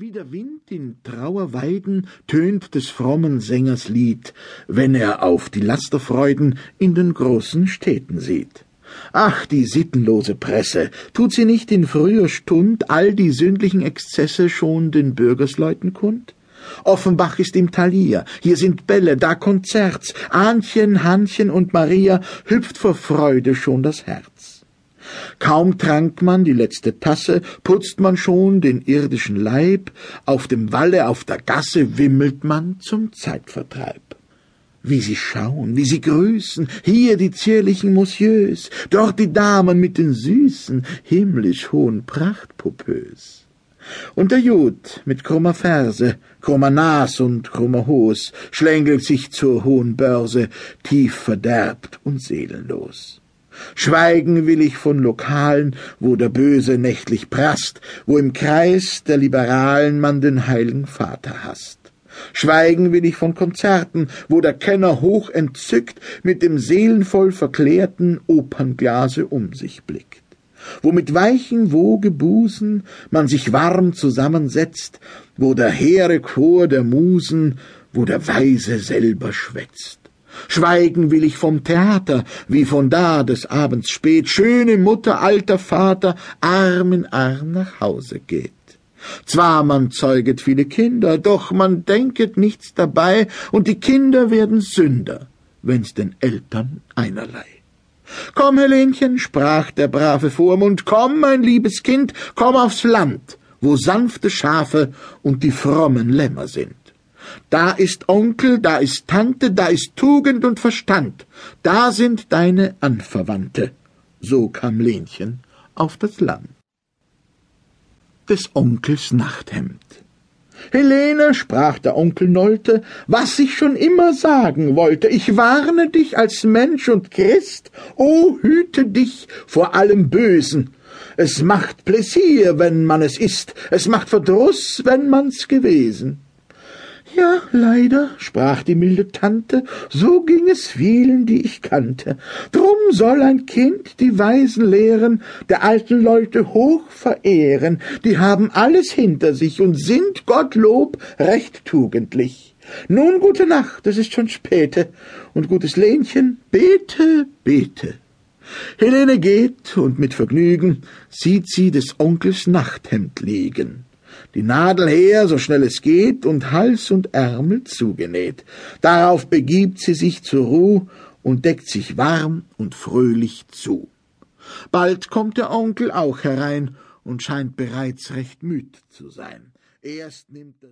Wie der Wind in Trauerweiden tönt des frommen Sängers Lied, wenn er auf die Lasterfreuden in den großen Städten sieht. Ach, die sittenlose Presse, tut sie nicht in früher Stund all die sündlichen Exzesse schon den Bürgersleuten kund? Offenbach ist im Talier, hier sind Bälle, da Konzerts, Ahnchen, Hannchen und Maria hüpft vor Freude schon das Herz. Kaum trank man die letzte Tasse, putzt man schon den irdischen Leib, auf dem Walle, auf der Gasse wimmelt man zum Zeitvertreib. Wie sie schauen, wie sie grüßen, hier die zierlichen Monsieurs, dort die Damen mit den süßen, himmlisch hohen Prachtpopös. Und der Jud mit krummer Ferse, krummer Nas und krummer Hos schlängelt sich zur hohen Börse, tief verderbt und seelenlos. Schweigen will ich von Lokalen, wo der Böse nächtlich prasst, wo im Kreis der Liberalen man den heiligen Vater hasst. Schweigen will ich von Konzerten, wo der Kenner hoch entzückt mit dem seelenvoll verklärten Opernglase um sich blickt, wo mit weichen Wogebusen man sich warm zusammensetzt, wo der hehre Chor der Musen, wo der Weise selber schwätzt. Schweigen will ich vom Theater, wie von da des Abends spät schöne Mutter, alter Vater Arm in Arm nach Hause geht. Zwar man zeuget viele Kinder, doch man denket nichts dabei, und die Kinder werden Sünder, wenn's den Eltern einerlei. Komm, Helenchen, sprach der brave Vormund, komm, mein liebes Kind, komm aufs Land, wo sanfte Schafe und die frommen Lämmer sind. Da ist Onkel, da ist Tante, da ist Tugend und Verstand, da sind deine Anverwandte. So kam Lenchen auf das Land. Des Onkels Nachthemd. Helene, sprach der Onkel Nolte, was ich schon immer sagen wollte, ich warne dich als Mensch und Christ, o hüte dich vor allem Bösen. Es macht Pläsier, wenn man es ist, es macht Verdruß, wenn man's gewesen. Ja, leider, sprach die milde Tante, so ging es vielen, die ich kannte. Drum soll ein Kind die Weisen lehren, der alten Leute hoch verehren, die haben alles hinter sich und sind, Gottlob, recht tugendlich. Nun gute Nacht, es ist schon späte, und gutes Lenchen, bete, bete. Helene geht, und mit Vergnügen sieht sie des Onkels Nachthemd liegen die Nadel her, so schnell es geht, und Hals und Ärmel zugenäht. Darauf begibt sie sich zur Ruh und deckt sich warm und fröhlich zu. Bald kommt der Onkel auch herein und scheint bereits recht müd zu sein. Erst nimmt er